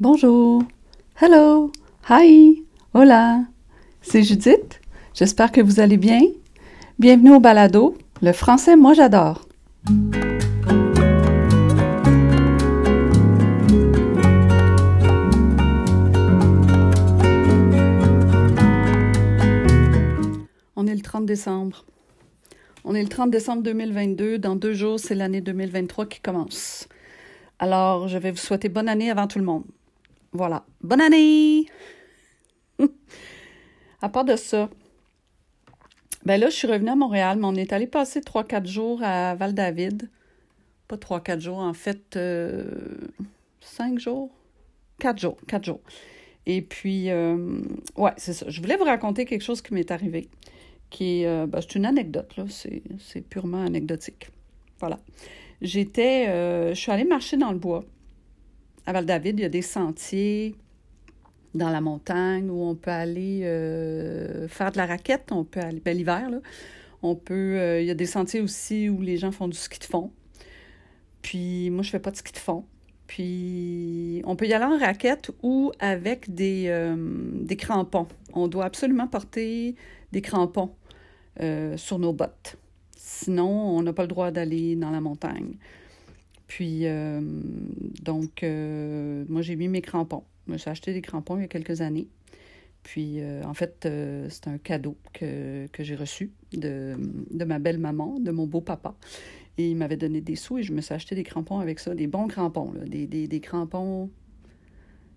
Bonjour. Hello. Hi. Hola. C'est Judith. J'espère que vous allez bien. Bienvenue au balado. Le français, moi j'adore. On est le 30 décembre. On est le 30 décembre 2022. Dans deux jours, c'est l'année 2023 qui commence. Alors, je vais vous souhaiter bonne année avant tout le monde. Voilà. Bonne année! à part de ça, ben là, je suis revenue à Montréal, mais on est allé passer 3-4 jours à Val-David. Pas 3-4 jours, en fait, 5 euh, jours? 4 jours, 4 jours. Et puis, euh, ouais, c'est ça. Je voulais vous raconter quelque chose qui m'est arrivé, qui euh, ben, c'est une anecdote, là. C'est purement anecdotique. Voilà. J'étais, je suis allée marcher dans le bois à Val-David, il y a des sentiers dans la montagne où on peut aller euh, faire de la raquette, on peut aller, ben, l'hiver, là, on peut, euh, il y a des sentiers aussi où les gens font du ski de fond. Puis moi, je fais pas de ski de fond. Puis on peut y aller en raquette ou avec des, euh, des crampons. On doit absolument porter des crampons sur nos bottes. Sinon, on n'a pas le droit d'aller dans la montagne. Puis, euh, donc, euh, moi, j'ai mis mes crampons. Je me suis acheté des crampons il y a quelques années. Puis, euh, en fait, c'est un cadeau que, j'ai reçu de, ma belle-maman, de mon beau-papa. Et il m'avait donné des sous et je me suis acheté des crampons avec ça, des bons crampons, des, des, crampons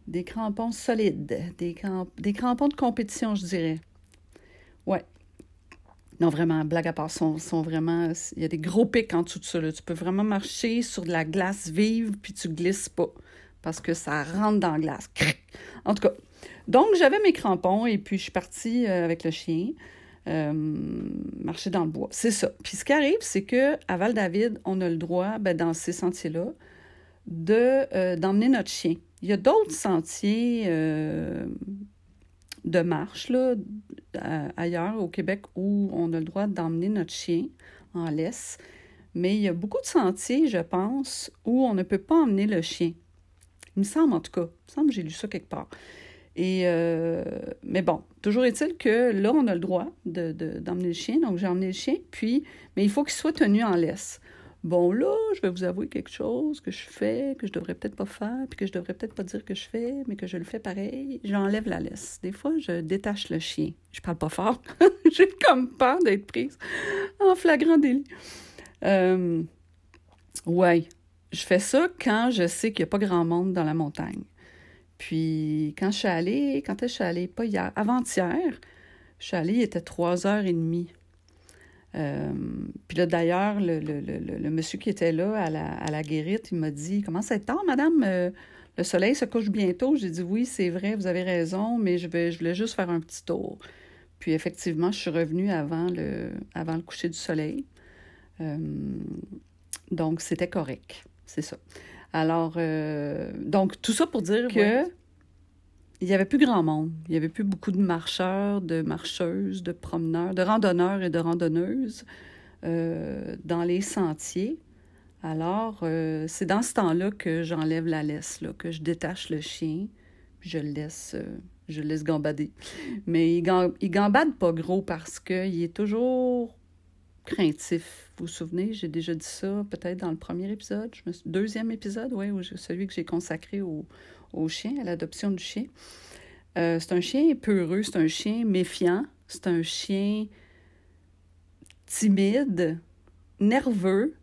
des crampons solides, des, des crampons de compétition, je dirais. Non, vraiment, blague à part, sont. Il y a des gros pics en dessous de ça. Tu peux vraiment marcher sur de la glace vive, puis tu glisses pas. Parce que ça rentre dans la glace. En tout cas. Donc, j'avais mes crampons et puis je suis partie euh, avec le chien euh, marcher dans le bois. C'est ça. Puis ce qui arrive, c'est que à Val-David, on a le droit, ben, dans ces sentiers-là, de, euh, d'emmener notre chien. Il y a d'autres sentiers de marche là, ailleurs au Québec où on a le droit d'emmener notre chien en laisse. Mais il y a beaucoup de sentiers, je pense, où on ne peut pas emmener le chien. Il me semble en tout cas. Il me semble que j'ai lu ça quelque part. Et euh, mais bon, toujours est-il que là, on a le droit d'emmener de, le chien. Donc, j'ai emmené le chien, puis, mais il faut qu'il soit tenu en laisse. Bon, là, je vais vous avouer quelque chose que je fais, que je devrais peut-être pas faire, puis que je devrais peut-être pas dire que je fais, mais que je le fais pareil. J'enlève la laisse. Des fois, je détache le chien. Je parle pas fort. J'ai comme peur d'être prise en flagrant délit. Euh, ouais, je fais ça quand je sais qu'il n'y a pas grand monde dans la montagne. Puis, quand je suis allée, quand je suis allée, pas hier, avant-hier, je suis allée, il était trois heures et demie. Euh, puis là, d'ailleurs, le, le, le, monsieur qui était là à la, à la guérite, il m'a dit Comment ça tard, madame? Euh, Le soleil se couche bientôt. J'ai dit Oui, c'est vrai, vous avez raison, mais je, vais, je voulais juste faire un petit tour. Puis effectivement, je suis revenue avant le, avant le coucher du soleil. Euh, donc, c'était correct. C'est ça. Alors, donc, tout ça pour dire que il n'y avait plus grand monde. Il n'y avait plus beaucoup de marcheurs, de marcheuses, de promeneurs, de randonneurs et de randonneuses euh, dans les sentiers. Alors, euh, c'est dans ce temps-là que j'enlève la laisse, que je détache le chien, je le laisse, euh, je laisse gambader. Mais il, gambade pas gros parce qu'il est toujours craintif. Vous vous souvenez, j'ai déjà dit ça peut-être dans le premier épisode, deuxième épisode, oui, celui que j'ai consacré au, au chien, à l'adoption du chien. Euh, c'est un chien peureux, c'est un chien méfiant, c'est un chien timide, nerveux,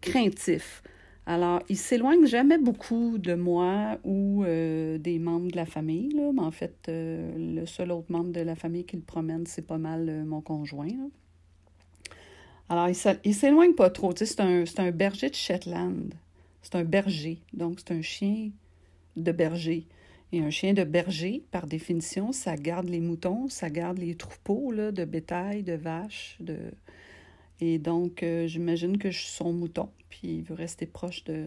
craintif. Alors, il s'éloigne jamais beaucoup de moi ou euh, des membres de la famille, là, mais en fait, euh, le seul autre membre de la famille qui le promène, c'est pas mal mon conjoint. Alors, il s'éloigne pas trop. c'est un berger de Shetland. C'est un berger. Donc, c'est un chien de berger. Et un chien de berger, par définition, ça garde les moutons, ça garde les troupeaux là, de bétail, de vaches. De... Et donc, euh, j'imagine que je suis son mouton, puis il veut rester proche de,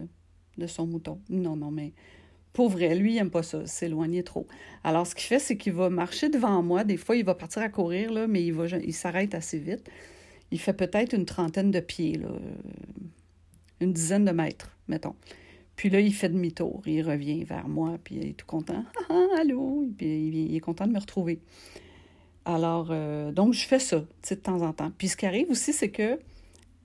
de son mouton. Non, non, mais pour vrai, lui, il n'aime pas ça, s'éloigner trop. Alors, ce qu'il fait, c'est qu'il va marcher devant moi. Des fois, il va partir à courir, là, mais il, il s'arrête assez vite. Il fait peut-être une trentaine de pieds, là, une dizaine de mètres, mettons. Puis là, il fait demi-tour. Il revient vers moi, puis il est tout content. Ah, ah allô? Puis il, est content de me retrouver. Alors, euh, donc, je fais ça, de temps en temps. Puis ce qui arrive aussi, c'est que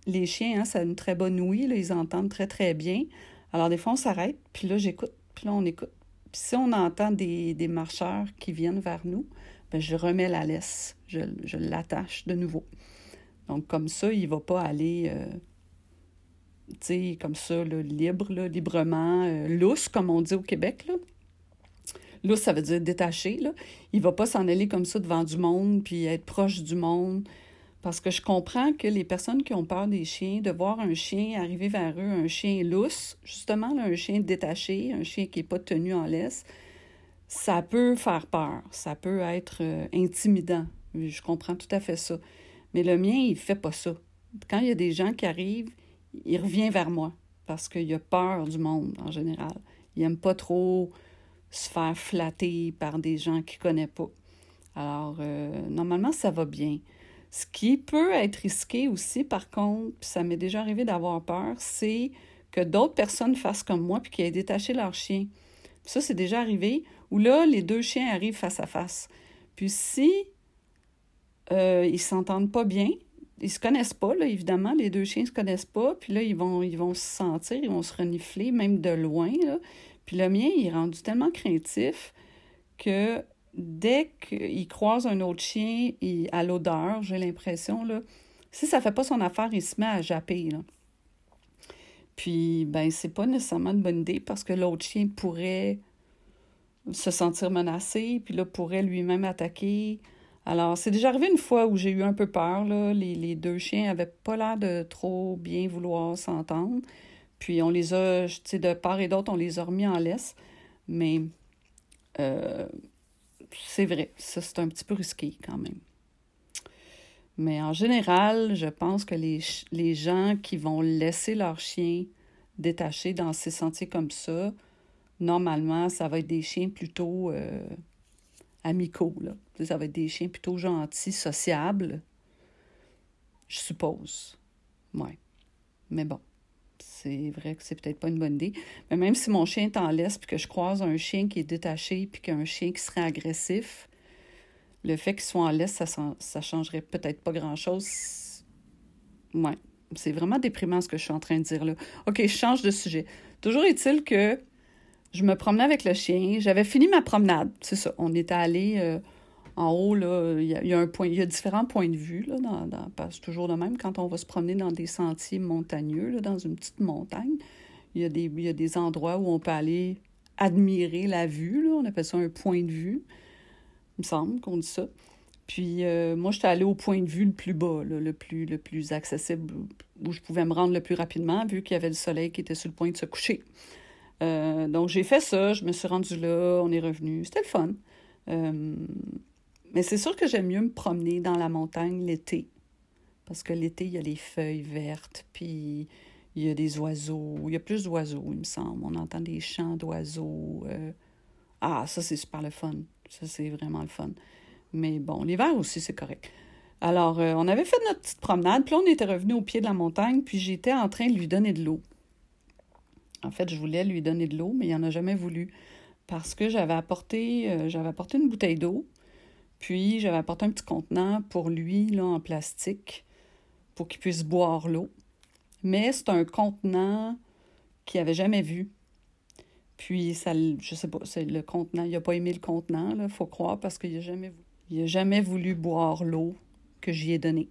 les chiens, hein, ça a une très bonne ouïe, ils entendent très, très bien. Alors, des fois, on s'arrête, puis là, j'écoute, puis là, on écoute. Puis si on entend des, marcheurs qui viennent vers nous, bien, je remets la laisse, je, l'attache de nouveau. Donc, comme ça, il ne va pas aller, euh, comme ça, libre, librement, euh, lousse, comme on dit au Québec. Là. Lousse, ça veut dire détaché. Là. Il va pas s'en aller comme ça devant du monde, puis être proche du monde. Parce que je comprends que les personnes qui ont peur des chiens, de voir un chien arriver vers eux, un chien lousse, justement, un chien détaché, un chien qui n'est pas tenu en laisse, ça peut faire peur, ça peut être euh, intimidant. Je comprends tout à fait ça. Mais le mien, il fait pas ça. Quand il y a des gens qui arrivent, il revient vers moi parce qu'il a peur du monde en général. Il n'aime pas trop se faire flatter par des gens qu'il ne connaît pas. Alors, euh, normalement, ça va bien. Ce qui peut être risqué aussi, par contre, puis ça m'est déjà arrivé d'avoir peur, c'est que d'autres personnes fassent comme moi puis qu'ils aient détaché leur chien. ça, c'est déjà arrivé où là, les deux chiens arrivent face à face. Puis si euh, ils s'entendent pas bien. Ils se connaissent pas, là, évidemment. Les deux chiens se connaissent pas. Puis là, ils vont, ils vont se sentir, ils vont se renifler, même de loin. Puis le mien, il est rendu tellement craintif que dès qu'il croise un autre chien, il, à l'odeur, j'ai l'impression, là, si ça fait pas son affaire, il se met à japper. Là. Puis, ben, c'est pas nécessairement une bonne idée parce que l'autre chien pourrait se sentir menacé, puis là, pourrait lui-même attaquer. Alors, c'est déjà arrivé une fois où j'ai eu un peu peur. Là. Les, deux chiens avaient pas l'air de trop bien vouloir s'entendre. Puis on les a, tu sais, de part et d'autre, on les a remis en laisse. Mais euh, c'est vrai, ça c'est un petit peu risqué quand même. Mais en général, je pense que les, gens qui vont laisser leurs chiens détachés dans ces sentiers comme ça, normalement, ça va être des chiens plutôt euh, amicaux. Là. Ça va être des chiens plutôt gentils, sociables, je suppose. Ouais. Mais bon, c'est vrai que c'est peut-être pas une bonne idée. Mais même si mon chien est en laisse, puis que je croise un chien qui est détaché, puis qu'un chien qui serait agressif, le fait qu'il soit en laisse, ça, changerait peut-être pas grand-chose. Ouais. C'est vraiment déprimant ce que je suis en train de dire là. OK, je change de sujet. Toujours est-il que je me promenais avec le chien. J'avais fini ma promenade. C'est ça. On était allé euh, en haut, là. Il y, a, y a différents points de vue, là. Dans, c'est toujours le même quand on va se promener dans des sentiers montagneux, là, dans une petite montagne. Il y, a des, y a des endroits où on peut aller admirer la vue, là. On appelle ça un point de vue. Il me semble qu'on dit ça. Puis euh, moi, j'étais allée au point de vue le plus bas, le, plus, le plus accessible, où je pouvais me rendre le plus rapidement, vu qu'il y avait le soleil qui était sur le point de se coucher. Euh, donc, j'ai fait ça, je me suis rendue là, on est revenu. C'était le fun. Euh, mais c'est sûr que j'aime mieux me promener dans la montagne l'été. Parce que l'été, il y a les feuilles vertes, puis il y a des oiseaux. Il y a plus d'oiseaux, il me semble. On entend des chants d'oiseaux. Euh. Ah, ça, c'est super le fun. Ça, c'est vraiment le fun. Mais bon, l'hiver aussi, c'est correct. Alors, on avait fait notre petite promenade, puis on était revenu au pied de la montagne, puis j'étais en train de lui donner de l'eau. En fait, je voulais lui donner de l'eau, mais il n'en a jamais voulu parce que j'avais apporté, euh, j'avais apporté une bouteille d'eau, puis j'avais apporté un petit contenant pour lui, là, en plastique, pour qu'il puisse boire l'eau. Mais c'est un contenant qu'il n'avait jamais vu. Puis, ça, je sais pas, c'est le contenant, il n'a pas aimé le contenant, il faut croire, parce qu'il n'a jamais, voulu boire l'eau que j'y ai donnée.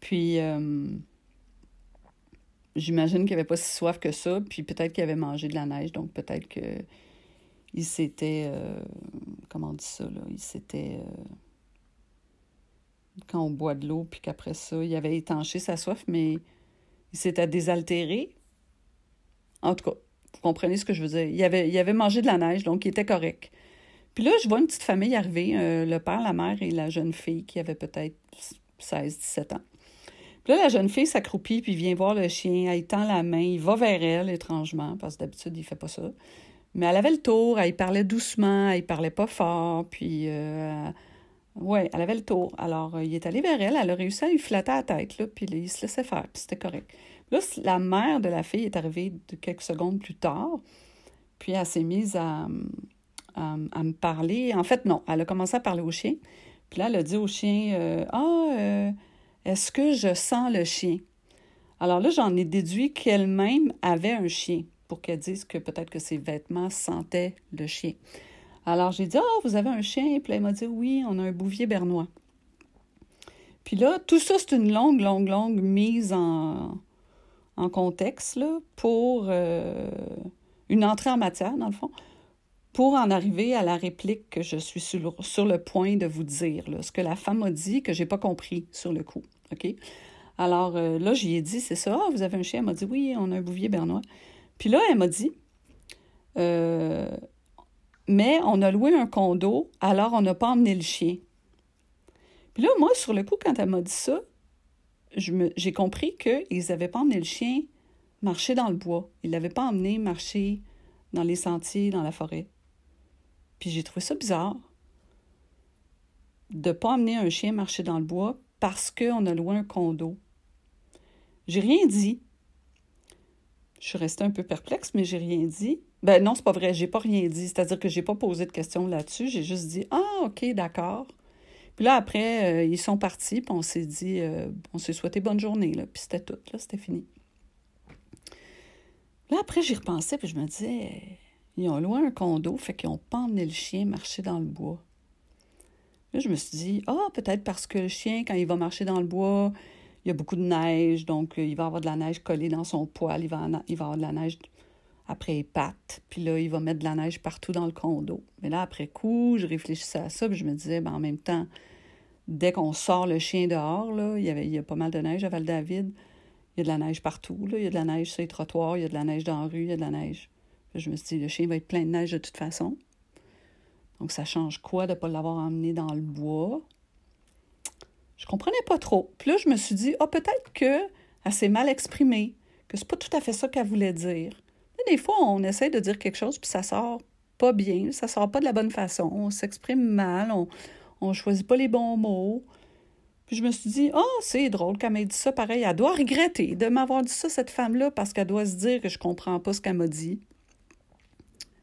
Puis, euh, J'imagine qu'il avait pas si soif que ça, puis peut-être qu'il avait mangé de la neige, donc peut-être que il s'était. Euh, comment on dit ça, là? Il s'était. Euh, quand on boit de l'eau, puis qu'après ça, il avait étanché sa soif, mais il s'était désaltéré. En tout cas, vous comprenez ce que je veux dire. Il avait, il avait mangé de la neige, donc il était correct. Puis là, je vois une petite famille arriver, euh, le père, la mère et la jeune fille qui avait peut-être 16-17 ans là, la jeune fille s'accroupit, puis vient voir le chien. Elle tend la main. Il va vers elle, étrangement, parce que d'habitude, il fait pas ça. Mais elle avait le tour. Elle parlait doucement. Elle parlait pas fort. Puis, euh, ouais, elle avait le tour. Alors, il est allé vers elle. Elle a réussi à lui flatter la tête, là, puis il se laissait faire. Puis c'était correct. Là, la mère de la fille est arrivée quelques secondes plus tard, puis elle s'est mise à, à, me parler. En fait, non, elle a commencé à parler au chien. Puis là, elle a dit au chien euh, Ah, euh, est-ce que je sens le chien? Alors là, j'en ai déduit qu'elle-même avait un chien pour qu'elle dise que peut-être que ses vêtements sentaient le chien. Alors j'ai dit Ah, vous avez un chien Puis elle m'a dit Oui, on a un bouvier bernois. Puis là, tout ça, c'est une longue, longue, longue mise en, contexte pour euh, une entrée en matière, dans le fond, pour en arriver à la réplique que je suis sur, le point de vous dire, là, ce que la femme a dit que j'ai pas compris sur le coup. Alors euh, là, j'y ai dit, c'est ça, ah, vous avez un chien? Elle m'a dit, oui, on a un bouvier bernois. Puis là, elle m'a dit, euh, mais on a loué un condo, alors on n'a pas emmené le chien. Puis là, moi, sur le coup, quand elle m'a dit ça, j'ai compris qu'ils n'avaient pas emmené le chien marcher dans le bois. Ils ne l'avaient pas emmené marcher dans les sentiers, dans la forêt. Puis j'ai trouvé ça bizarre de ne pas emmener un chien marcher dans le bois parce qu'on a loué un condo. J'ai rien dit. Je suis restée un peu perplexe, mais j'ai rien dit. Ben non, c'est pas vrai, j'ai pas rien dit. C'est-à-dire que j'ai pas posé de questions là-dessus. J'ai juste dit Ah, OK, d'accord. Puis là, après, euh, ils sont partis, puis on s'est dit, euh, on s'est souhaité bonne journée, là, puis c'était tout, là, c'était fini. Là, après, j'y repensais, puis je me disais, ils ont loué un condo, fait qu'ils n'ont pas emmené le chien marcher dans le bois. Là, je me suis dit, ah, peut-être parce que le chien, quand il va marcher dans le bois, il y a beaucoup de neige, donc euh, il va avoir de la neige collée dans son poil, il va, avoir de la neige après les pattes, puis là, il va mettre de la neige partout dans le condo. Mais là, après coup, je réfléchissais à ça, puis je me disais, ben, en même temps, dès qu'on sort le chien dehors, là, il, y avait, il y a pas mal de neige à Val-David. Il y a de la neige partout. Il y a de la neige sur les trottoirs, il y a de la neige dans la rue, il y a de la neige. je me suis dit, le chien va être plein de neige de toute façon. Donc, ça change quoi de ne pas l'avoir emmené dans le bois? Je comprenais pas trop. Puis là, je me suis dit, ah, peut-être qu'elle s'est mal exprimée, que c'est pas tout à fait ça qu'elle voulait dire. des fois, on essaie de dire quelque chose, puis ça sort pas bien, ça sort pas de la bonne façon, on s'exprime mal, on, on choisit pas les bons mots. Puis je me suis dit, ah, oh, c'est drôle qu'elle m'ait dit ça pareil. Elle doit regretter de m'avoir dit ça, cette femme-là, parce qu'elle doit se dire que je comprends pas ce qu'elle m'a dit,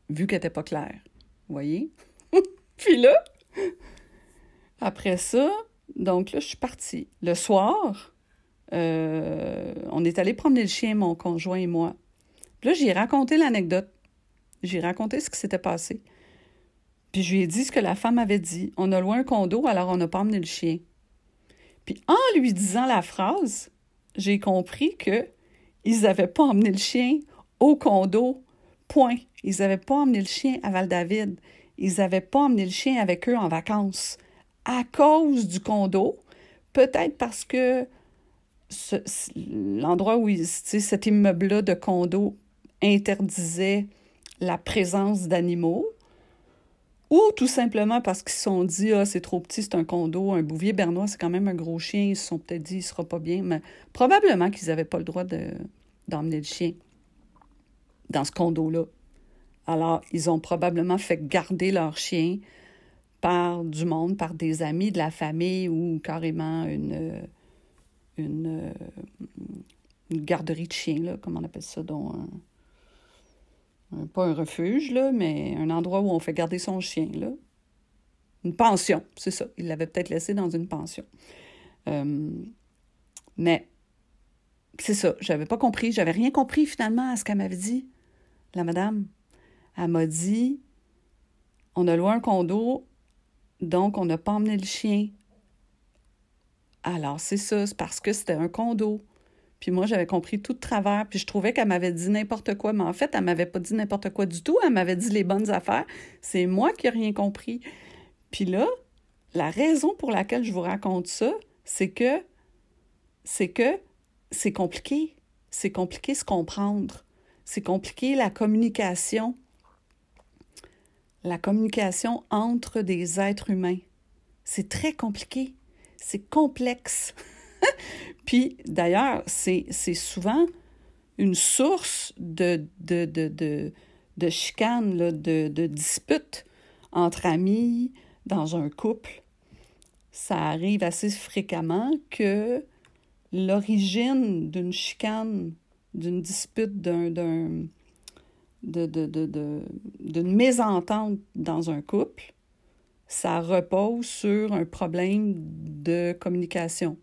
vu qu'elle n'était pas claire. Vous voyez? Puis là, après ça, donc là, je suis partie. Le soir, euh, on est allé promener le chien, mon conjoint et moi. Puis là, j'ai raconté l'anecdote. J'ai raconté ce qui s'était passé. Puis je lui ai dit ce que la femme avait dit. On a loin un condo, alors on n'a pas emmené le chien. Puis en lui disant la phrase, j'ai compris que ils n'avaient pas emmené le chien au condo. Point. Ils n'avaient pas emmené le chien à Val-David. Ils n'avaient pas emmené le chien avec eux en vacances. À cause du condo, peut-être parce que l'endroit où cet immeuble-là de condo interdisait la présence d'animaux, ou tout simplement parce qu'ils se sont dit Ah, c'est trop petit, c'est un condo, un bouvier bernois, c'est quand même un gros chien. Ils se sont peut-être dit Il sera pas bien. Mais probablement qu'ils n'avaient pas le droit d'emmener le chien dans ce condo-là. Alors, ils ont probablement fait garder leur chien par du monde, par des amis de la famille ou carrément une, une, une garderie de chiens, là, comme on appelle ça, dont pas un refuge, là, mais un endroit où on fait garder son chien. Là. Une pension, c'est ça. Il l'avait peut-être laissé dans une pension. Euh, mais c'est ça, j'avais pas compris, j'avais rien compris finalement à ce qu'elle m'avait dit, la madame. Elle m'a dit on a loué un condo, donc on n'a pas emmené le chien. Alors, c'est ça, c'est parce que c'était un condo. Puis moi, j'avais compris tout de travers, puis je trouvais qu'elle m'avait dit n'importe quoi, mais en fait, elle m'avait pas dit n'importe quoi du tout, elle m'avait dit les bonnes affaires. C'est moi qui n'ai rien compris. Puis là, la raison pour laquelle je vous raconte ça, c'est que c'est que c'est compliqué. C'est compliqué se comprendre. C'est compliqué la communication. La communication entre des êtres humains. C'est très compliqué. C'est complexe. Puis d'ailleurs, c'est souvent une source de, de, de, de, de, de disputes entre amis, dans un couple. Ça arrive assez fréquemment que l'origine d'une chicane, d'une dispute, d'un, d'un de, de, de, d'une mésentente dans un couple, ça repose sur un problème de communication.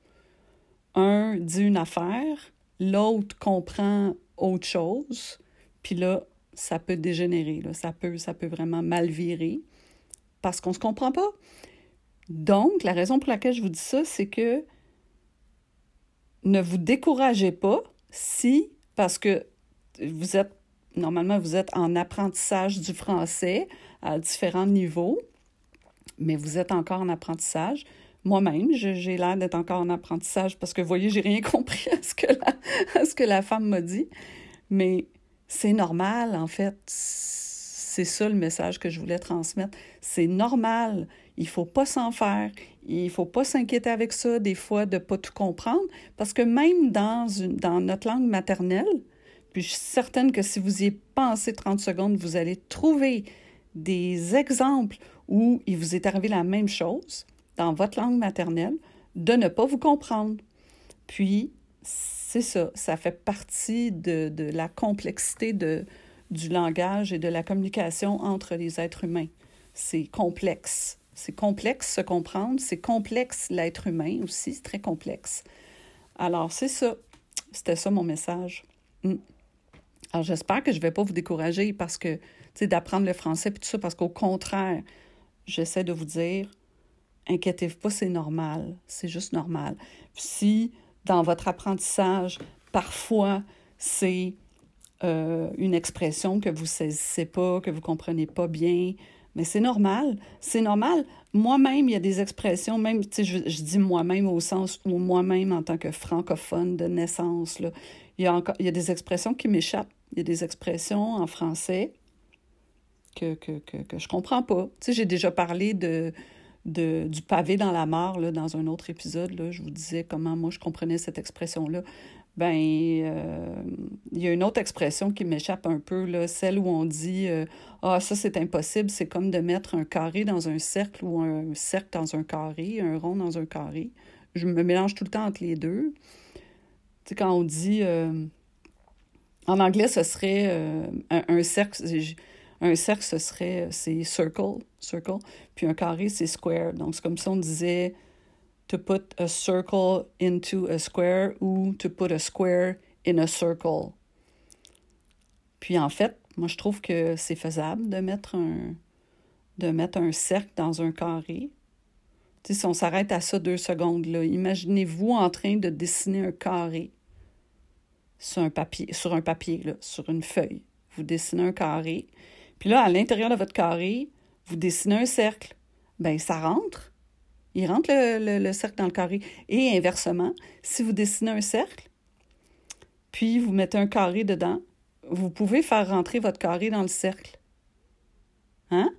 Un dit une affaire, l'autre comprend autre chose, puis là, ça peut dégénérer, là. Ça, peut, ça peut vraiment mal virer parce qu'on ne se comprend pas. Donc, la raison pour laquelle je vous dis ça, c'est que ne vous découragez pas si, parce que vous êtes, normalement, vous êtes en apprentissage du français à différents niveaux, mais vous êtes encore en apprentissage. Moi-même, j'ai l'air d'être encore en apprentissage parce que, vous voyez, j'ai rien compris à ce que la, femme m'a dit. Mais c'est normal, en fait. C'est ça le message que je voulais transmettre. C'est normal. Il faut pas s'en faire. Il faut pas s'inquiéter avec ça, des fois, de pas tout comprendre, parce que même dans notre langue maternelle, puis je suis certaine que si vous y pensez 30 secondes, vous allez trouver des exemples où il vous est arrivé la même chose dans votre langue maternelle, de ne pas vous comprendre. Puis, c'est ça, ça fait partie de, la complexité de, du langage et de la communication entre les êtres humains. C'est complexe. C'est complexe se comprendre, c'est complexe l'être humain aussi, c'est très complexe. Alors, c'est ça. C'était ça mon message. Hmm. Alors, j'espère que je ne vais pas vous décourager parce que, tu sais, d'apprendre le français et tout ça, parce qu'au contraire, j'essaie de vous dire, inquiétez-vous pas, c'est normal. C'est juste normal. si, dans votre apprentissage, parfois, c'est euh, une expression que vous saisissez pas, que vous ne comprenez pas bien, mais c'est normal. C'est normal. Moi-même, il y a des expressions, même, tu sais, je, je, dis moi-même au sens où moi-même, en tant que francophone de naissance, là, il, y a encore, il y a des expressions qui m'échappent. Il y a des expressions en français que, que, que, je comprends pas. Tu sais, j'ai déjà parlé de, de, du pavé dans la mare là, dans un autre épisode. Là, je vous disais comment moi je comprenais cette expression-là ben euh, il y a une autre expression qui m'échappe un peu, là, celle où on dit euh, Ah, ça c'est impossible, c'est comme de mettre un carré dans un cercle ou un cercle dans un carré, un rond dans un carré. Je me mélange tout le temps entre les deux. Tu sais, quand on dit euh, en anglais, ce serait un, un, cercle. Un cercle, ce serait c'est circle, circle, puis un carré, c'est square. Donc, c'est comme si on disait to put a circle into a square ou to put a square in a circle. Puis en fait, moi je trouve que c'est faisable de mettre un de mettre un cercle dans un carré. Si on s'arrête à ça deux secondes, là, imaginez-vous en train de dessiner un carré sur un papier, sur un papier, sur une feuille. Vous dessinez un carré. Puis là, à l'intérieur de votre carré, vous dessinez un cercle. Ben, ça rentre. Il rentre le, cercle dans le carré. Et inversement, si vous dessinez un cercle, puis vous mettez un carré dedans, vous pouvez faire rentrer votre carré dans le cercle. Hein?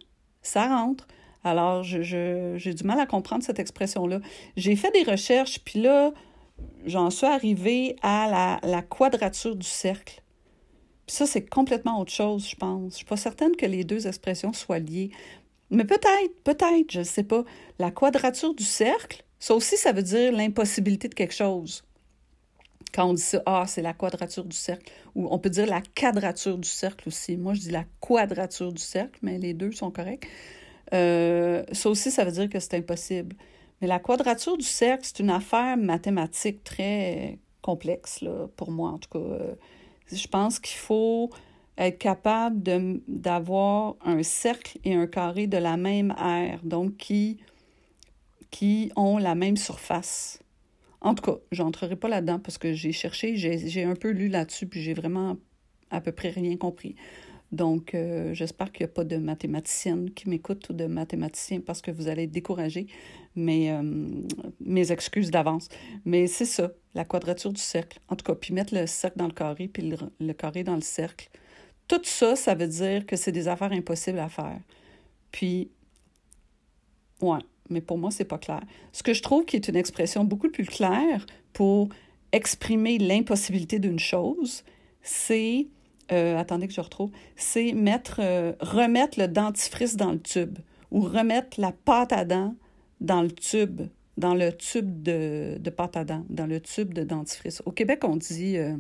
Ça rentre. Alors, j'ai je, du mal à comprendre cette expression-là. J'ai fait des recherches, puis là, j'en suis arrivée à la, quadrature du cercle. Puis ça, c'est complètement autre chose, je pense. Je ne suis pas certaine que les deux expressions soient liées. Mais peut-être, peut-être, je ne sais pas. La quadrature du cercle, ça aussi, ça veut dire l'impossibilité de quelque chose. Quand on dit ça, ah, c'est la quadrature du cercle. Ou on peut dire la quadrature du cercle aussi. Moi, je dis la quadrature du cercle, mais les deux sont corrects. Euh, ça aussi, ça veut dire que c'est impossible. Mais la quadrature du cercle, c'est une affaire mathématique très complexe, là, pour moi, en tout cas. Euh, je pense qu'il faut être capable d'avoir un cercle et un carré de la même aire, donc qui, qui ont la même surface. En tout cas, je n'entrerai pas là-dedans parce que j'ai cherché, j'ai un peu lu là-dessus, puis j'ai vraiment à peu près rien compris. Donc, euh, j'espère qu'il n'y a pas de mathématicienne qui m'écoute ou de mathématicien parce que vous allez être. Mais euh, mes excuses d'avance. Mais c'est ça, la quadrature du cercle. En tout cas, puis mettre le cercle dans le carré, puis le, le carré dans le cercle. Tout ça, ça veut dire que c'est des affaires impossibles à faire. Puis, ouais, mais pour moi, c'est pas clair. Ce que je trouve qui est une expression beaucoup plus claire pour exprimer l'impossibilité d'une chose, c'est, euh, attendez que je retrouve, c'est mettre, euh, remettre le dentifrice dans le tube ou remettre la pâte à dents dans le tube dans le tube de, de pâte à dents, dans le tube de dentifrice. Au Québec, on dit, euh,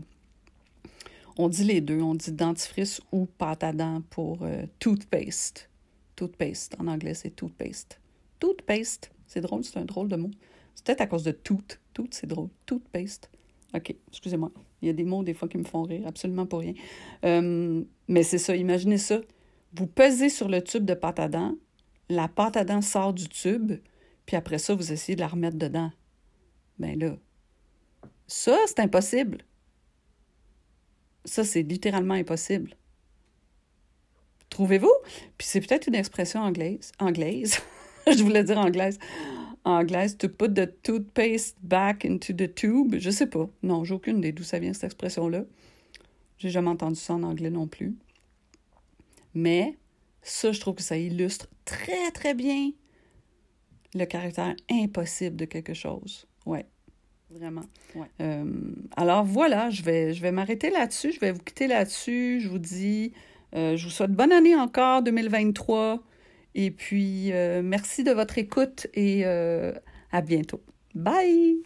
on dit les deux. On dit dentifrice ou pâte à dents pour toothpaste. Toothpaste. En anglais, c'est toothpaste. Toothpaste. C'est drôle, c'est un drôle de mot. C'est peut-être à cause de tooth. Tooth, c'est drôle. Toothpaste. OK, excusez-moi. Il y a des mots des fois qui me font rire, absolument pour rien. Euh, mais c'est ça, imaginez ça. Vous pesez sur le tube de pâte à dents, la pâte à dents sort du tube, puis après ça, vous essayez de la remettre dedans. Ben là, ça, c'est impossible. Ça, c'est littéralement impossible. Trouvez-vous? Puis c'est peut-être une expression anglaise. Anglaise. Je voulais dire anglaise. Anglaise, to put the toothpaste back into the tube. Je sais pas. Non, j'ai aucune idée d'où ça vient, cette expression-là. J'ai jamais entendu ça en anglais non plus. Mais ça, je trouve que ça illustre très, très bien le caractère impossible de quelque chose. Ouais, vraiment. Euh, alors voilà, je vais, je vais m'arrêter là-dessus. Je vais vous quitter là-dessus. Je vous dis, euh, je vous souhaite bonne année encore 2023. Et puis, euh, merci de votre écoute et à bientôt. Bye!